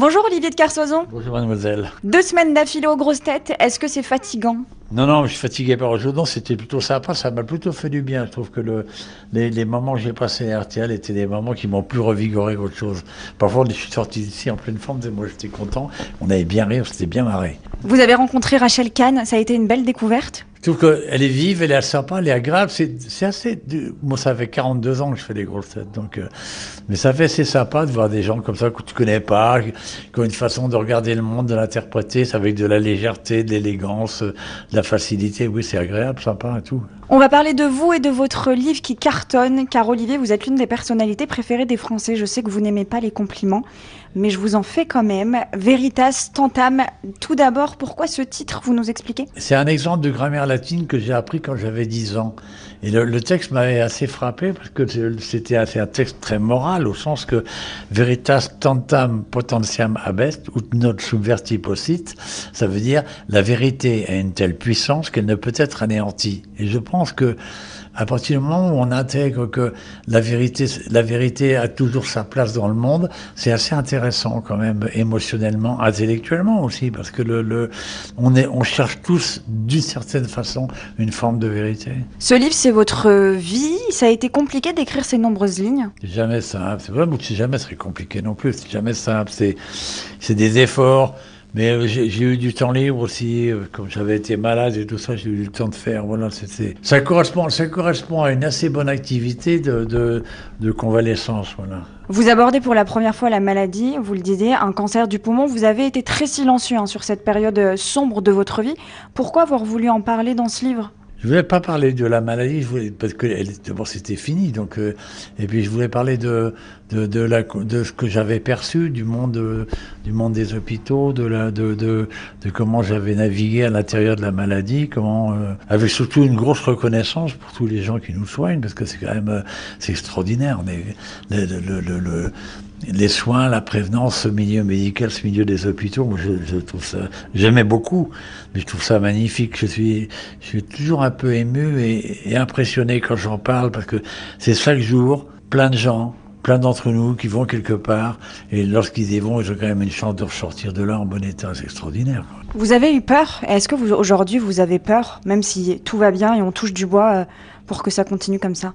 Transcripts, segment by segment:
Bonjour Olivier de Kersauzon. Bonjour mademoiselle. Deux semaines d'affilée aux grosses têtes, est-ce que c'est fatigant? Non, non, je suis fatigué par aujourd'hui. C'était plutôt sympa, ça m'a plutôt fait du bien. Je trouve que le, les, les moments que j'ai passés à RTL étaient des moments qui m'ont plus revigoré qu'autre chose. Parfois, je suis sorti d'ici en pleine forme, et moi j'étais content. On avait bien ri, on s'était bien marré. Vous avez rencontré Rachel Kahn, ça a été une belle découverte? Trouve qu'elle est vive, elle est sympa, elle est agréable. C'est assez. Moi, ça fait 42 ans que je fais des grosses têtes. Donc, euh, mais ça fait assez sympa de voir des gens comme ça que tu connais pas, qui ont une façon de regarder le monde, de l'interpréter, avec de la légèreté, de l'élégance, euh, de la facilité. Oui, c'est agréable, sympa et tout. On va parler de vous et de votre livre qui cartonne, car Olivier, vous êtes l'une des personnalités préférées des Français. Je sais que vous n'aimez pas les compliments, mais je vous en fais quand même. Veritas Tantam, tout d'abord, pourquoi ce titre, vous nous expliquez? C'est un exemple de grammaire latine que j'ai appris quand j'avais 10 ans. Et le, texte m'avait assez frappé parce que c'était un texte très moral au sens que veritas tantam potentiam abest ut not subverti possit. Ça veut dire la vérité a une telle puissance qu'elle ne peut être anéantie. Et je pense que à partir du moment où on intègre que la vérité, la vérité a toujours sa place dans le monde, c'est assez intéressant quand même, émotionnellement, intellectuellement aussi, parce que le, le, on, est, on cherche tous, d'une certaine façon, une forme de vérité. Ce livre, c'est votre vie. Ça a été compliqué d'écrire ces nombreuses lignes? C'est jamais simple. C'est vrai, c'est jamais très compliqué non plus. C'est jamais simple. C'est, c'est des efforts. Mais euh, j'ai eu du temps libre aussi, euh, comme j'avais été malade et tout ça, j'ai eu le temps de faire. Voilà. Ça correspond, ça correspond à une assez bonne activité de, de, de convalescence, voilà. Vous abordez pour la première fois la maladie, vous le disiez, un cancer du poumon. Vous avez été très silencieux hein, sur cette période euh, sombre de votre vie. Pourquoi avoir voulu en parler dans ce livre? Je voulais pas parler de la maladie, je voulais, parce que d'abord c'était fini, donc euh, et puis je voulais parler de de, de, la, de ce que j'avais perçu du monde euh, du monde des hôpitaux, de la de de, de comment j'avais navigué à l'intérieur de la maladie, comment euh, avec surtout une grosse reconnaissance pour tous les gens qui nous soignent, parce que c'est quand même euh, c'est extraordinaire. Est, le, le, le, le- les soins, la prévenance, ce milieu médical, ce milieu des hôpitaux, moi, je, je trouve ça, j'aimais beaucoup, mais je trouve ça magnifique. Je suis, je suis toujours un peu ému et, impressionné quand j'en parle parce que c'est chaque jour plein de gens, plein d'entre nous qui vont quelque part et lorsqu'ils y vont, ils ont quand même une chance de ressortir de là en bon état. C'est extraordinaire. Vous avez eu peur? Est-ce que vous aujourd'hui vous avez peur, même si tout va bien et on touche du bois euh, pour que ça continue comme ça?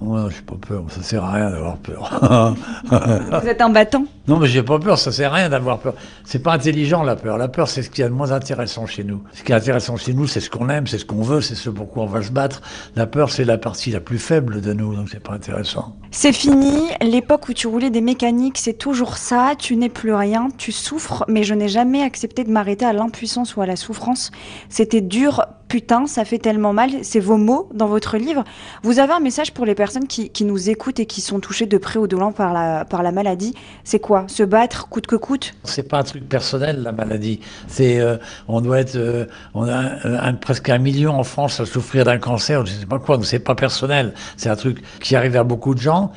Ouais, j'ai pas peur, ça sert à rien d'avoir peur. Vous êtes un battant Non, mais j'ai pas peur, ça sert à rien d'avoir peur. C'est pas intelligent la peur. La peur, c'est ce qu'il y a de moins intéressant chez nous. Ce qui est intéressant chez nous, c'est ce qu'on aime, c'est ce qu'on veut, c'est ce pourquoi on va se battre. La peur, c'est la partie la plus faible de nous, donc c'est pas intéressant. C'est fini, l'époque où tu roulais des mécaniques, c'est toujours ça, tu n'es plus rien, tu souffres, mais je n'ai jamais accepté de m'arrêter à l'impuissance ou à la souffrance. C'était dur, putain, ça fait tellement mal, c'est vos mots dans votre livre. Vous avez un message pour les personnes qui, qui nous écoutent et qui sont touchées de près ou de loin par la, par la maladie. C'est quoi? Se battre coûte que coûte C'est pas un truc personnel la maladie. C'est, euh, on doit être, euh, on a presque un million en France à souffrir d'un cancer. Je sais pas quoi. donc C'est pas personnel. C'est un truc qui arrive à beaucoup de gens,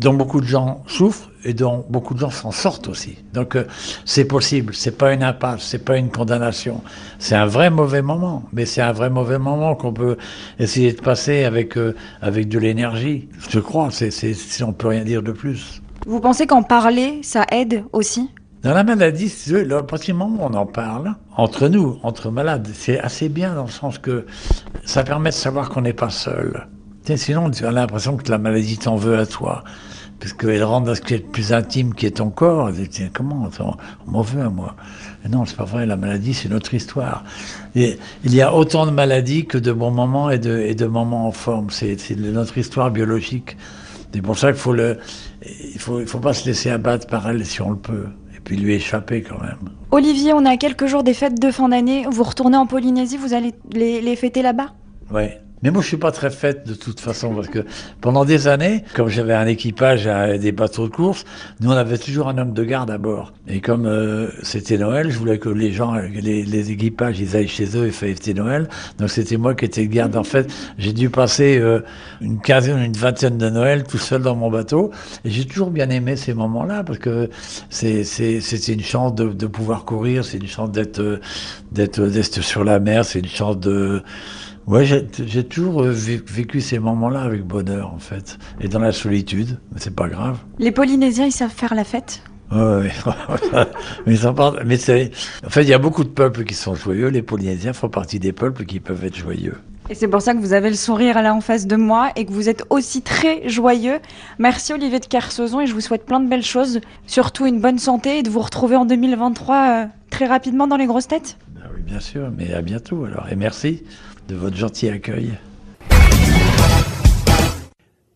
dont beaucoup de gens souffrent et dont beaucoup de gens s'en sortent aussi. Donc euh, c'est possible. C'est pas une impasse. C'est pas une condamnation. C'est un vrai mauvais moment. Mais c'est un vrai mauvais moment qu'on peut essayer de passer avec avec de l'énergie. Je crois. C'est, c'est, c'est- on peut rien dire de plus. Vous pensez qu'en parler, ça aide aussi? Dans la maladie, si veux, du moment où on en parle, entre nous, entre malades, c'est assez bien dans le sens que ça permet de savoir qu'on n'est pas seul. Sinon, tu as l'impression que la maladie t'en veut à toi. Parce qu'elle rentre dans ce qui est le plus intime, qui est ton corps. Tiens, comment On m'en veut à moi? Mais non, c'est pas vrai, la maladie, c'est notre histoire. Et il y a autant de maladies que de bons moments et de, et moments en forme. C'est notre histoire biologique. C'est pour ça qu'il faut le, il faut, il faut pas se laisser abattre par elle si on le peut. Et puis lui échapper quand même. Olivier, on à quelques jours des fêtes de fin d'année. Vous retournez en Polynésie, vous allez les, les fêter là-bas? Ouais, Mais moi, je suis pas très faite de toute façon parce que pendant des années, comme j'avais un équipage à des bateaux de course, nous on avait toujours un homme de garde à bord. Et comme euh, c'était Noël, je voulais que les gens, les, équipages, ils aillent chez eux et fêter Noël. Donc c'était moi qui étais le garde. En fait, j'ai dû passer euh, une quinzaine, une vingtaine de Noël tout seul dans mon bateau. Et j'ai toujours bien aimé ces moments-là parce que c'est c'était une chance de, pouvoir courir, c'est une chance d'être d'être d'être sur la mer, c'est une chance de Ouais, j'ai toujours euh, vécu ces moments-là avec bonheur, en fait. Et dans la solitude, mais c'est pas grave. Les Polynésiens, ils savent faire la fête? Ouais, mais ils en parlent. Mais c'est. En fait, il y a beaucoup de peuples qui sont joyeux. Les Polynésiens font partie des peuples qui peuvent être joyeux. Et c'est pour ça que vous avez le sourire là en face de moi et que vous êtes aussi très joyeux. Merci Olivier de Kersauzon et je vous souhaite plein de belles choses, surtout une bonne santé et de vous retrouver en 2023 euh, très rapidement dans les grosses têtes. Bien sûr, mais à bientôt alors. Et merci de votre gentil accueil.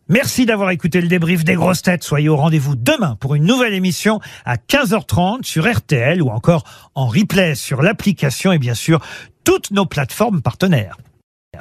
Merci d'avoir écouté le débrief des grosses têtes. Soyez au rendez-vous demain pour une nouvelle émission à 15h30 sur RTL ou encore en replay sur l'application et bien sûr toutes nos plateformes partenaires.